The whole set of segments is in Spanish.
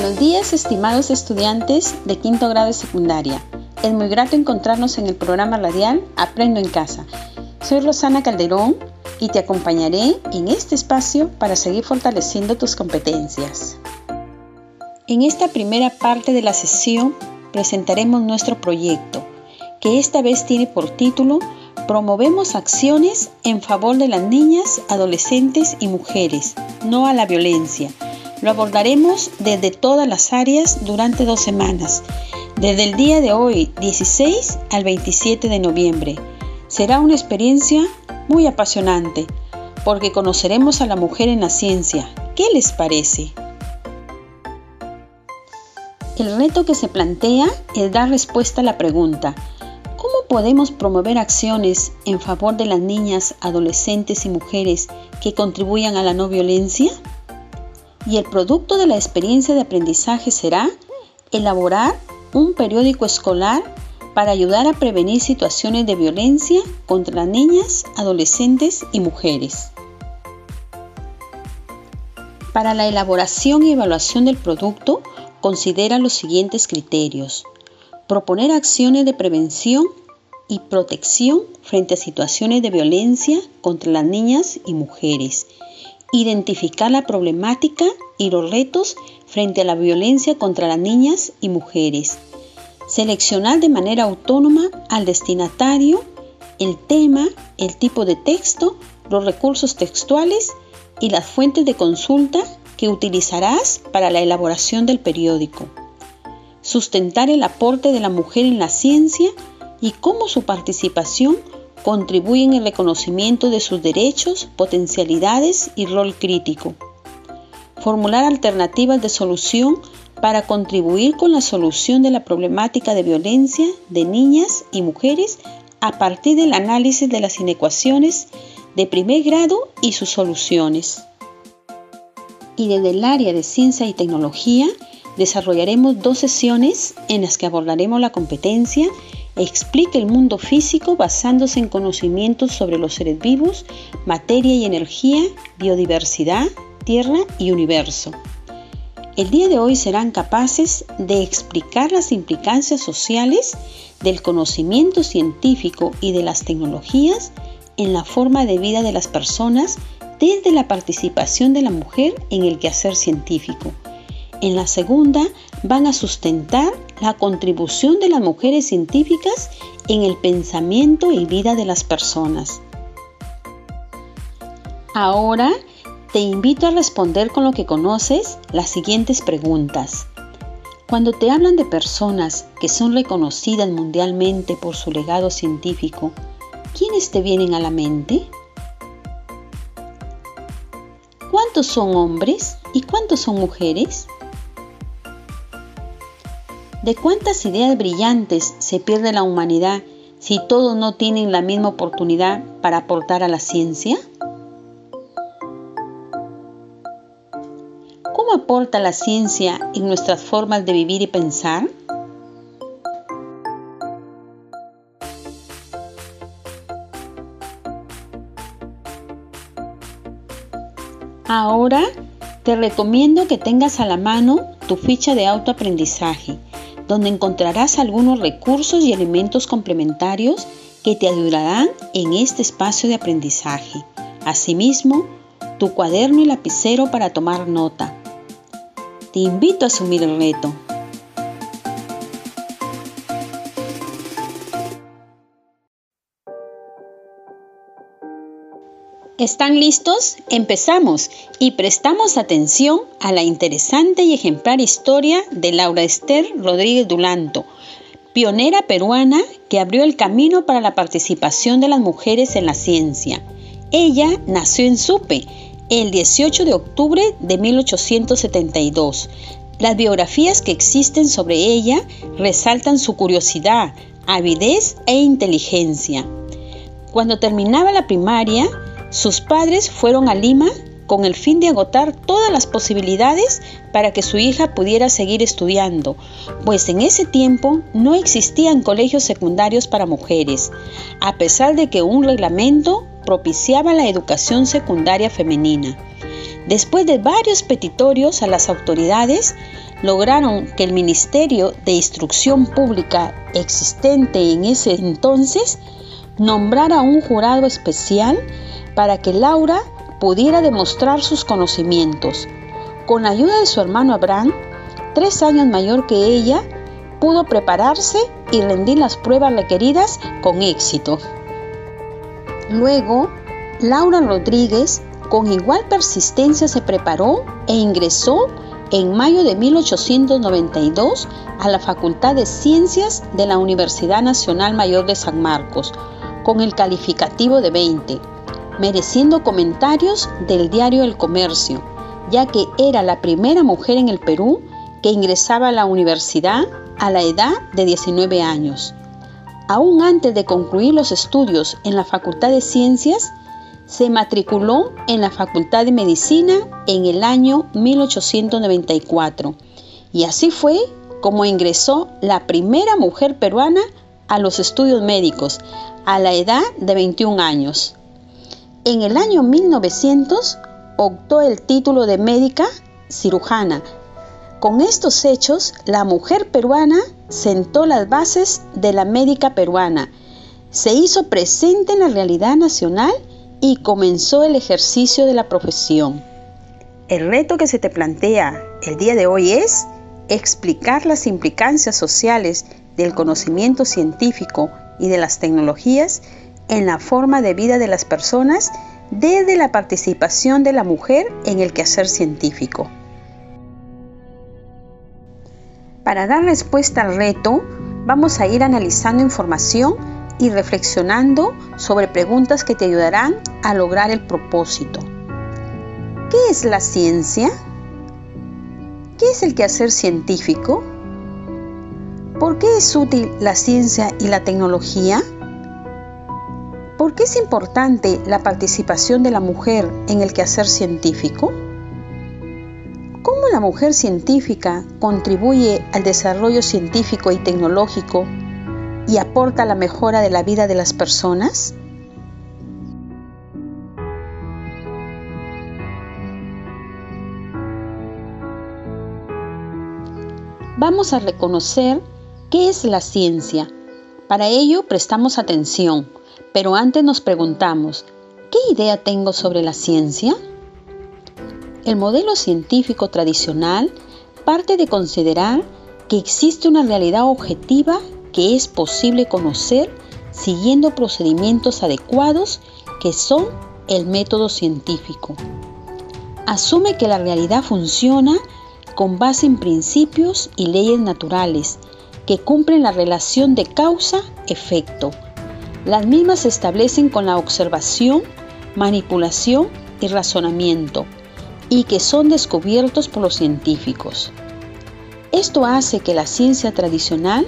Buenos días, estimados estudiantes de quinto grado de secundaria. Es muy grato encontrarnos en el programa radial Aprendo en Casa. Soy Rosana Calderón y te acompañaré en este espacio para seguir fortaleciendo tus competencias. En esta primera parte de la sesión presentaremos nuestro proyecto, que esta vez tiene por título Promovemos acciones en favor de las niñas, adolescentes y mujeres, no a la violencia lo abordaremos desde todas las áreas durante dos semanas, desde el día de hoy 16 al 27 de noviembre. Será una experiencia muy apasionante porque conoceremos a la mujer en la ciencia. ¿Qué les parece? El reto que se plantea es dar respuesta a la pregunta, ¿cómo podemos promover acciones en favor de las niñas, adolescentes y mujeres que contribuyan a la no violencia? Y el producto de la experiencia de aprendizaje será elaborar un periódico escolar para ayudar a prevenir situaciones de violencia contra niñas, adolescentes y mujeres. Para la elaboración y evaluación del producto, considera los siguientes criterios. Proponer acciones de prevención y protección frente a situaciones de violencia contra las niñas y mujeres identificar la problemática y los retos frente a la violencia contra las niñas y mujeres, seleccionar de manera autónoma al destinatario, el tema, el tipo de texto, los recursos textuales y las fuentes de consulta que utilizarás para la elaboración del periódico. Sustentar el aporte de la mujer en la ciencia y cómo su participación contribuyen en el reconocimiento de sus derechos, potencialidades y rol crítico. Formular alternativas de solución para contribuir con la solución de la problemática de violencia de niñas y mujeres a partir del análisis de las inecuaciones de primer grado y sus soluciones. Y desde el área de ciencia y tecnología desarrollaremos dos sesiones en las que abordaremos la competencia explica el mundo físico basándose en conocimientos sobre los seres vivos, materia y energía, biodiversidad, tierra y universo. El día de hoy serán capaces de explicar las implicancias sociales del conocimiento científico y de las tecnologías en la forma de vida de las personas desde la participación de la mujer en el quehacer científico. En la segunda van a sustentar la contribución de las mujeres científicas en el pensamiento y vida de las personas. Ahora te invito a responder con lo que conoces las siguientes preguntas. Cuando te hablan de personas que son reconocidas mundialmente por su legado científico, ¿quiénes te vienen a la mente? ¿Cuántos son hombres y cuántos son mujeres? ¿De cuántas ideas brillantes se pierde la humanidad si todos no tienen la misma oportunidad para aportar a la ciencia? ¿Cómo aporta la ciencia en nuestras formas de vivir y pensar? Ahora te recomiendo que tengas a la mano tu ficha de autoaprendizaje donde encontrarás algunos recursos y elementos complementarios que te ayudarán en este espacio de aprendizaje. Asimismo, tu cuaderno y lapicero para tomar nota. Te invito a asumir el reto. ¿Están listos? Empezamos y prestamos atención a la interesante y ejemplar historia de Laura Esther Rodríguez Dulanto, pionera peruana que abrió el camino para la participación de las mujeres en la ciencia. Ella nació en Supe el 18 de octubre de 1872. Las biografías que existen sobre ella resaltan su curiosidad, avidez e inteligencia. Cuando terminaba la primaria, sus padres fueron a Lima con el fin de agotar todas las posibilidades para que su hija pudiera seguir estudiando, pues en ese tiempo no existían colegios secundarios para mujeres, a pesar de que un reglamento propiciaba la educación secundaria femenina. Después de varios petitorios a las autoridades, lograron que el Ministerio de Instrucción Pública existente en ese entonces nombrara un jurado especial para que Laura pudiera demostrar sus conocimientos. Con ayuda de su hermano Abraham, tres años mayor que ella, pudo prepararse y rendir las pruebas requeridas con éxito. Luego, Laura Rodríguez con igual persistencia se preparó e ingresó en mayo de 1892 a la Facultad de Ciencias de la Universidad Nacional Mayor de San Marcos, con el calificativo de 20 mereciendo comentarios del diario El Comercio, ya que era la primera mujer en el Perú que ingresaba a la universidad a la edad de 19 años. Aún antes de concluir los estudios en la Facultad de Ciencias, se matriculó en la Facultad de Medicina en el año 1894 y así fue como ingresó la primera mujer peruana a los estudios médicos a la edad de 21 años. En el año 1900 optó el título de médica cirujana. Con estos hechos, la mujer peruana sentó las bases de la médica peruana, se hizo presente en la realidad nacional y comenzó el ejercicio de la profesión. El reto que se te plantea el día de hoy es explicar las implicancias sociales del conocimiento científico y de las tecnologías en la forma de vida de las personas desde la participación de la mujer en el quehacer científico. Para dar respuesta al reto, vamos a ir analizando información y reflexionando sobre preguntas que te ayudarán a lograr el propósito. ¿Qué es la ciencia? ¿Qué es el quehacer científico? ¿Por qué es útil la ciencia y la tecnología? ¿Por qué es importante la participación de la mujer en el quehacer científico? ¿Cómo la mujer científica contribuye al desarrollo científico y tecnológico y aporta la mejora de la vida de las personas? Vamos a reconocer qué es la ciencia. Para ello prestamos atención pero antes nos preguntamos, ¿qué idea tengo sobre la ciencia? El modelo científico tradicional parte de considerar que existe una realidad objetiva que es posible conocer siguiendo procedimientos adecuados que son el método científico. Asume que la realidad funciona con base en principios y leyes naturales que cumplen la relación de causa-efecto las mismas se establecen con la observación, manipulación y razonamiento, y que son descubiertos por los científicos. Esto hace que la ciencia tradicional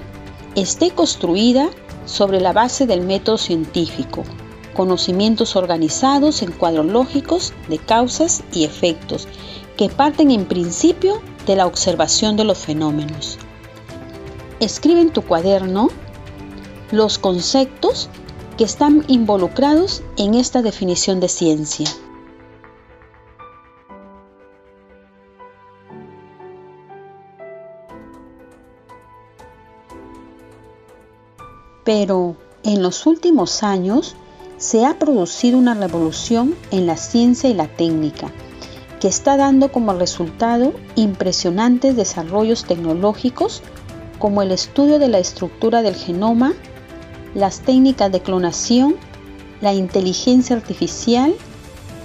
esté construida sobre la base del método científico, conocimientos organizados en cuadros lógicos de causas y efectos, que parten en principio de la observación de los fenómenos. Escribe en tu cuaderno los conceptos están involucrados en esta definición de ciencia. Pero en los últimos años se ha producido una revolución en la ciencia y la técnica que está dando como resultado impresionantes desarrollos tecnológicos como el estudio de la estructura del genoma las técnicas de clonación, la inteligencia artificial,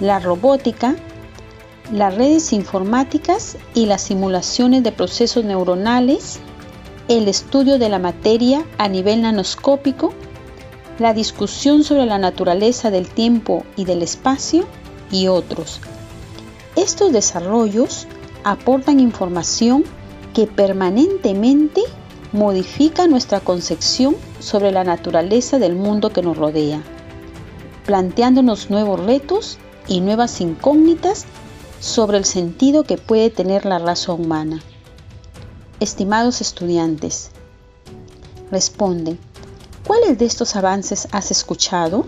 la robótica, las redes informáticas y las simulaciones de procesos neuronales, el estudio de la materia a nivel nanoscópico, la discusión sobre la naturaleza del tiempo y del espacio y otros. Estos desarrollos aportan información que permanentemente modifica nuestra concepción sobre la naturaleza del mundo que nos rodea, planteándonos nuevos retos y nuevas incógnitas sobre el sentido que puede tener la raza humana. Estimados estudiantes, responde, ¿cuáles de estos avances has escuchado?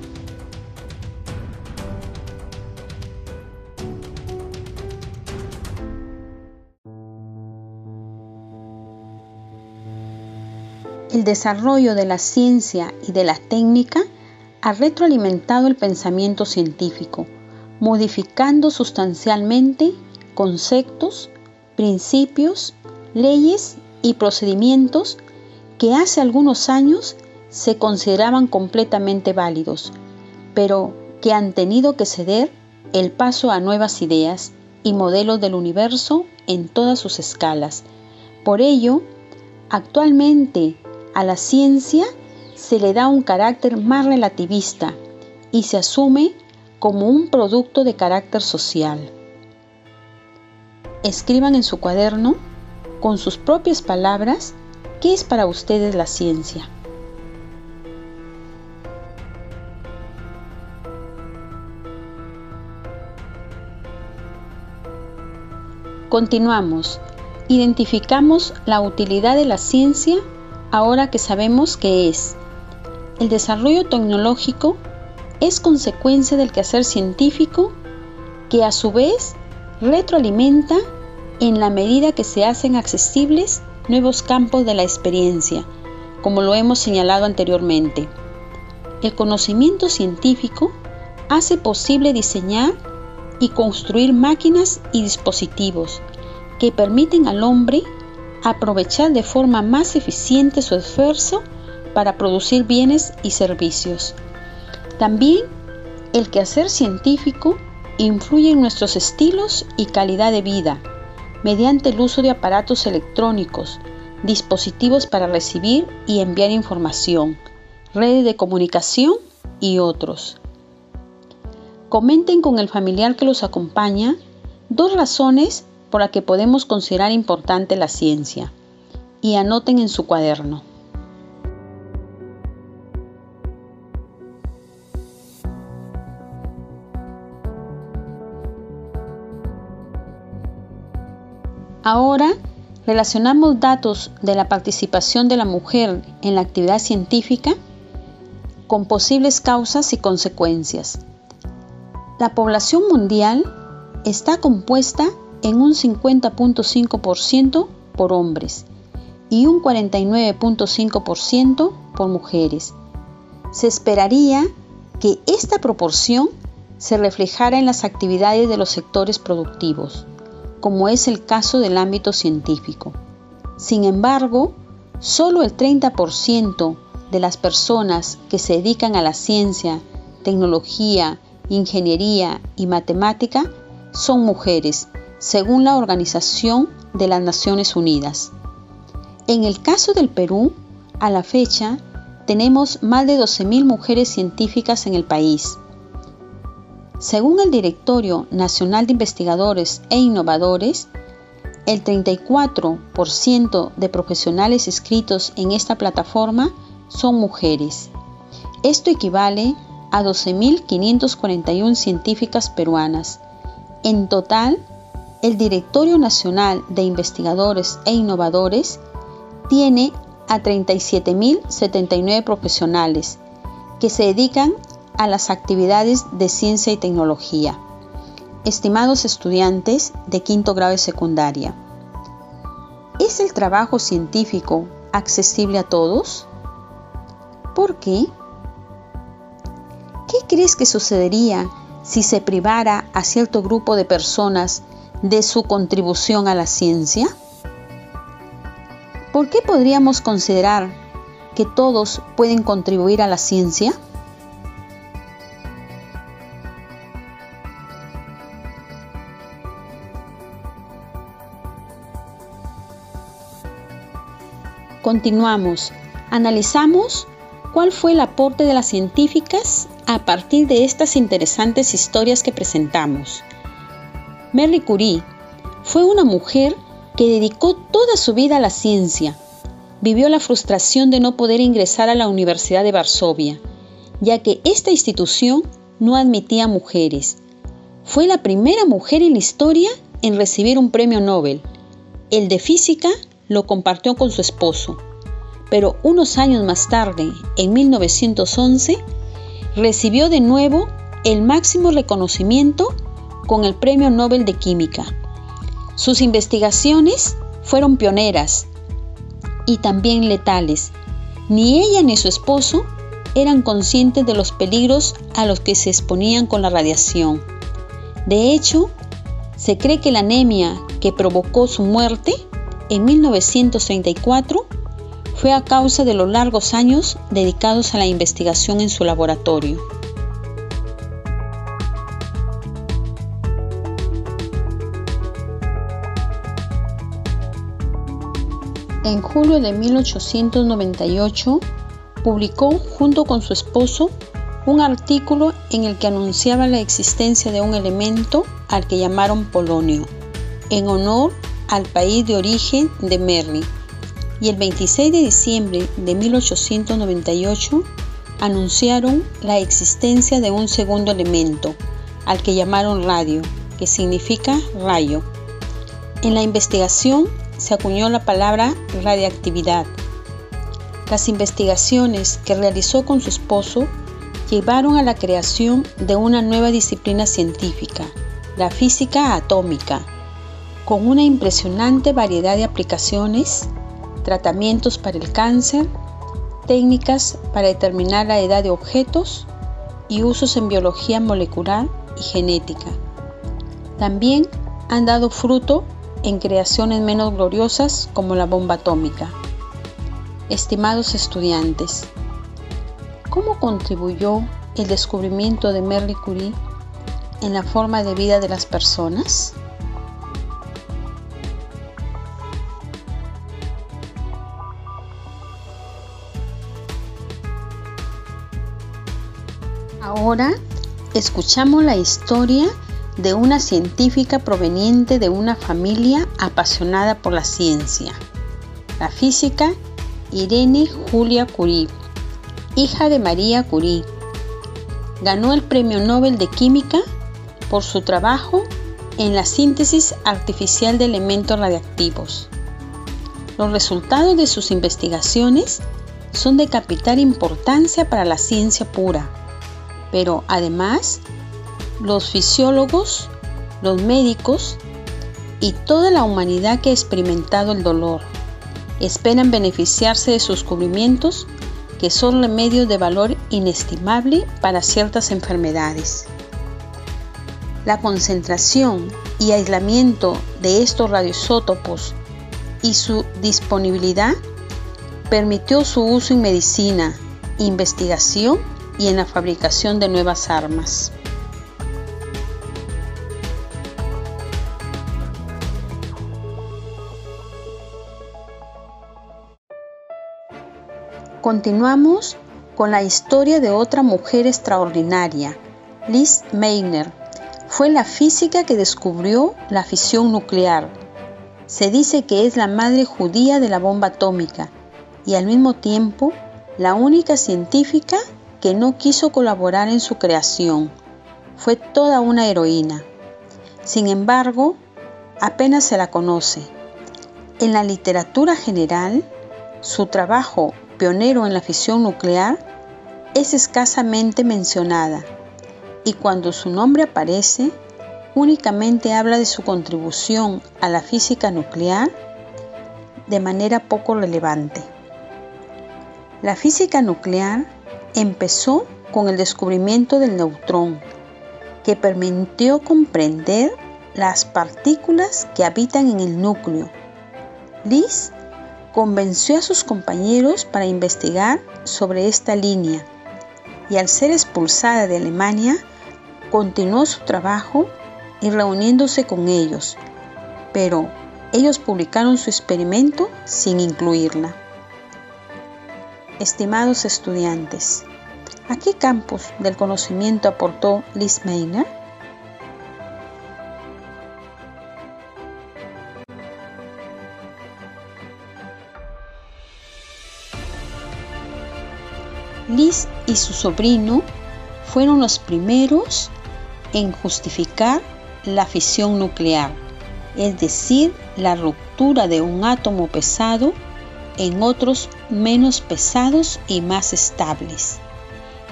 El desarrollo de la ciencia y de la técnica ha retroalimentado el pensamiento científico, modificando sustancialmente conceptos, principios, leyes y procedimientos que hace algunos años se consideraban completamente válidos, pero que han tenido que ceder el paso a nuevas ideas y modelos del universo en todas sus escalas. Por ello, actualmente a la ciencia se le da un carácter más relativista y se asume como un producto de carácter social. Escriban en su cuaderno, con sus propias palabras, qué es para ustedes la ciencia. Continuamos. Identificamos la utilidad de la ciencia ahora que sabemos qué es. El desarrollo tecnológico es consecuencia del quehacer científico que a su vez retroalimenta en la medida que se hacen accesibles nuevos campos de la experiencia, como lo hemos señalado anteriormente. El conocimiento científico hace posible diseñar y construir máquinas y dispositivos que permiten al hombre aprovechar de forma más eficiente su esfuerzo para producir bienes y servicios. También el quehacer científico influye en nuestros estilos y calidad de vida mediante el uso de aparatos electrónicos, dispositivos para recibir y enviar información, redes de comunicación y otros. Comenten con el familiar que los acompaña dos razones por la que podemos considerar importante la ciencia y anoten en su cuaderno. Ahora relacionamos datos de la participación de la mujer en la actividad científica con posibles causas y consecuencias. La población mundial está compuesta en un 50.5% por hombres y un 49.5% por mujeres. Se esperaría que esta proporción se reflejara en las actividades de los sectores productivos, como es el caso del ámbito científico. Sin embargo, solo el 30% de las personas que se dedican a la ciencia, tecnología, ingeniería y matemática son mujeres según la Organización de las Naciones Unidas. En el caso del Perú, a la fecha, tenemos más de 12.000 mujeres científicas en el país. Según el Directorio Nacional de Investigadores e Innovadores, el 34% de profesionales inscritos en esta plataforma son mujeres. Esto equivale a 12.541 científicas peruanas. En total, el Directorio Nacional de Investigadores e Innovadores tiene a 37.079 profesionales que se dedican a las actividades de ciencia y tecnología. Estimados estudiantes de quinto grado de secundaria, ¿es el trabajo científico accesible a todos? ¿Por qué? ¿Qué crees que sucedería si se privara a cierto grupo de personas de su contribución a la ciencia? ¿Por qué podríamos considerar que todos pueden contribuir a la ciencia? Continuamos. Analizamos cuál fue el aporte de las científicas a partir de estas interesantes historias que presentamos. Marie Curie fue una mujer que dedicó toda su vida a la ciencia. Vivió la frustración de no poder ingresar a la Universidad de Varsovia, ya que esta institución no admitía mujeres. Fue la primera mujer en la historia en recibir un premio Nobel. El de física lo compartió con su esposo, pero unos años más tarde, en 1911, recibió de nuevo el máximo reconocimiento con el Premio Nobel de Química. Sus investigaciones fueron pioneras y también letales. Ni ella ni su esposo eran conscientes de los peligros a los que se exponían con la radiación. De hecho, se cree que la anemia que provocó su muerte en 1934 fue a causa de los largos años dedicados a la investigación en su laboratorio. En julio de 1898 publicó junto con su esposo un artículo en el que anunciaba la existencia de un elemento al que llamaron polonio, en honor al país de origen de Merry. Y el 26 de diciembre de 1898 anunciaron la existencia de un segundo elemento, al que llamaron radio, que significa rayo. En la investigación se acuñó la palabra radiactividad. Las investigaciones que realizó con su esposo llevaron a la creación de una nueva disciplina científica, la física atómica, con una impresionante variedad de aplicaciones, tratamientos para el cáncer, técnicas para determinar la edad de objetos y usos en biología molecular y genética. También han dado fruto en creaciones menos gloriosas como la bomba atómica. Estimados estudiantes, ¿cómo contribuyó el descubrimiento de Marie Curie en la forma de vida de las personas? Ahora escuchamos la historia de una científica proveniente de una familia apasionada por la ciencia, la física Irene Julia Curie, hija de María Curie. Ganó el Premio Nobel de Química por su trabajo en la síntesis artificial de elementos radiactivos. Los resultados de sus investigaciones son de capital importancia para la ciencia pura, pero además los fisiólogos, los médicos y toda la humanidad que ha experimentado el dolor. Esperan beneficiarse de sus cubrimientos que son remedios de valor inestimable para ciertas enfermedades. La concentración y aislamiento de estos radioisótopos y su disponibilidad permitió su uso en medicina, investigación y en la fabricación de nuevas armas. Continuamos con la historia de otra mujer extraordinaria, Liz Meitner. Fue la física que descubrió la fisión nuclear. Se dice que es la madre judía de la bomba atómica y al mismo tiempo la única científica que no quiso colaborar en su creación. Fue toda una heroína. Sin embargo, apenas se la conoce. En la literatura general, su trabajo pionero en la fisión nuclear, es escasamente mencionada y cuando su nombre aparece, únicamente habla de su contribución a la física nuclear de manera poco relevante. La física nuclear empezó con el descubrimiento del neutrón, que permitió comprender las partículas que habitan en el núcleo. Liz convenció a sus compañeros para investigar sobre esta línea y al ser expulsada de Alemania, continuó su trabajo y reuniéndose con ellos, pero ellos publicaron su experimento sin incluirla. Estimados estudiantes, ¿a qué campos del conocimiento aportó Liz Meiner? Liz y su sobrino fueron los primeros en justificar la fisión nuclear, es decir, la ruptura de un átomo pesado en otros menos pesados y más estables.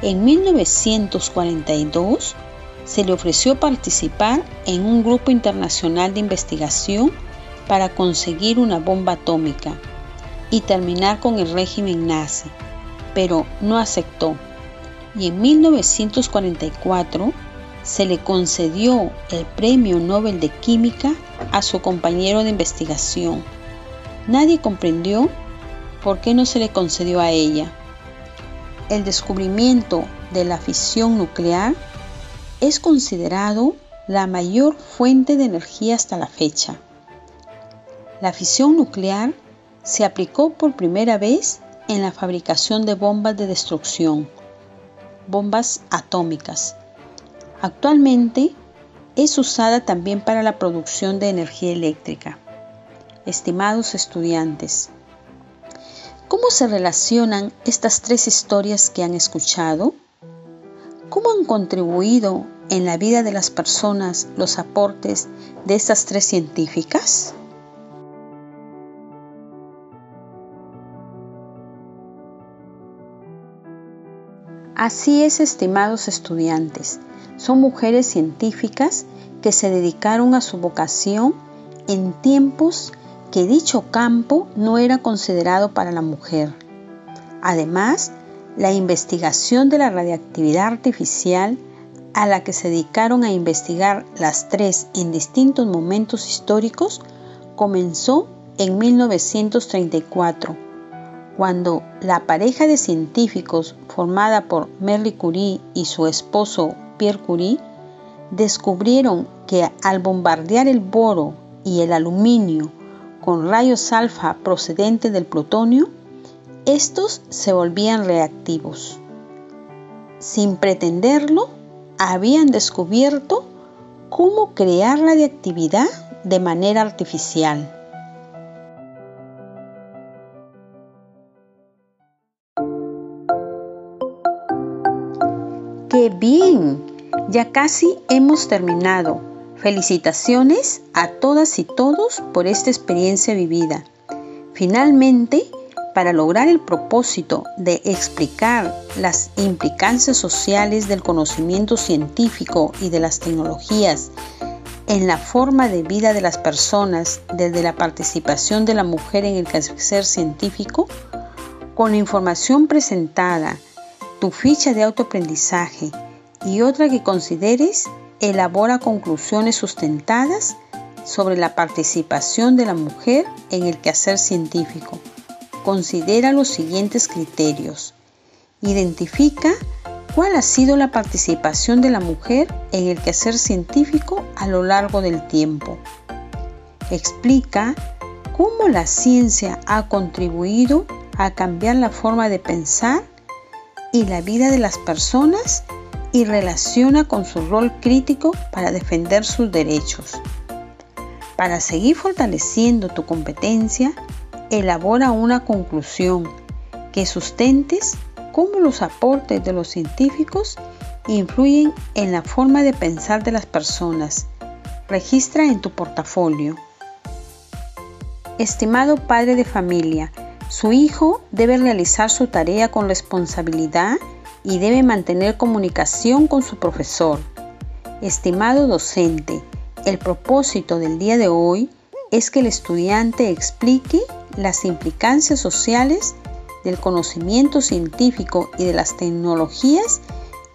En 1942 se le ofreció participar en un grupo internacional de investigación para conseguir una bomba atómica y terminar con el régimen nazi, pero no aceptó. Y en 1944 se le concedió el Premio Nobel de Química a su compañero de investigación. Nadie comprendió por qué no se le concedió a ella. El descubrimiento de la fisión nuclear es considerado la mayor fuente de energía hasta la fecha. La fisión nuclear se aplicó por primera vez en la fabricación de bombas de destrucción, bombas atómicas, Actualmente es usada también para la producción de energía eléctrica. Estimados estudiantes, ¿cómo se relacionan estas tres historias que han escuchado? ¿Cómo han contribuido en la vida de las personas los aportes de estas tres científicas? Así es, estimados estudiantes. Son mujeres científicas que se dedicaron a su vocación en tiempos que dicho campo no era considerado para la mujer. Además, la investigación de la radiactividad artificial a la que se dedicaron a investigar las tres en distintos momentos históricos comenzó en 1934, cuando la pareja de científicos formada por Marie Curie y su esposo Pierre Curie descubrieron que al bombardear el boro y el aluminio con rayos alfa procedentes del plutonio, estos se volvían reactivos. Sin pretenderlo, habían descubierto cómo crear radiactividad de manera artificial. ¡Qué bien! Ya casi hemos terminado. Felicitaciones a todas y todos por esta experiencia vivida. Finalmente, para lograr el propósito de explicar las implicancias sociales del conocimiento científico y de las tecnologías en la forma de vida de las personas desde la participación de la mujer en el quehacer científico, con la información presentada tu ficha de autoaprendizaje y otra que consideres, elabora conclusiones sustentadas sobre la participación de la mujer en el quehacer científico. Considera los siguientes criterios. Identifica cuál ha sido la participación de la mujer en el quehacer científico a lo largo del tiempo. Explica cómo la ciencia ha contribuido a cambiar la forma de pensar y la vida de las personas y relaciona con su rol crítico para defender sus derechos. Para seguir fortaleciendo tu competencia, elabora una conclusión que sustentes cómo los aportes de los científicos influyen en la forma de pensar de las personas. Registra en tu portafolio. Estimado padre de familia, su hijo debe realizar su tarea con responsabilidad y debe mantener comunicación con su profesor. Estimado docente, el propósito del día de hoy es que el estudiante explique las implicancias sociales del conocimiento científico y de las tecnologías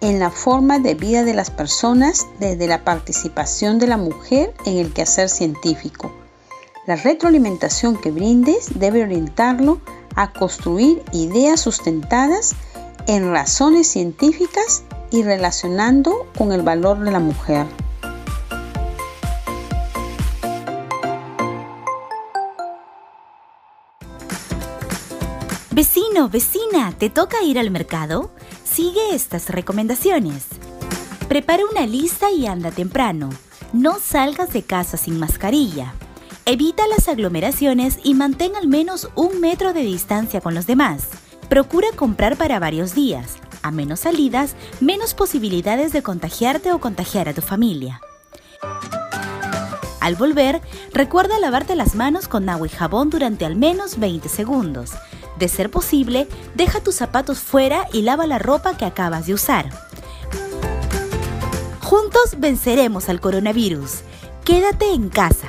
en la forma de vida de las personas desde la participación de la mujer en el quehacer científico la retroalimentación que brindes debe orientarlo a construir ideas sustentadas en razones científicas y relacionando con el valor de la mujer. Vecino, vecina, ¿te toca ir al mercado? Sigue estas recomendaciones. Prepara una lista y anda temprano. No salgas de casa sin mascarilla. Evita las aglomeraciones y mantén al menos un metro de distancia con los demás. Procura comprar para varios días. A menos salidas, menos posibilidades de contagiarte o contagiar a tu familia. Al volver, recuerda lavarte las manos con agua y jabón durante al menos 20 segundos. De ser posible, deja tus zapatos fuera y lava la ropa que acabas de usar. Juntos venceremos al coronavirus. Quédate en casa.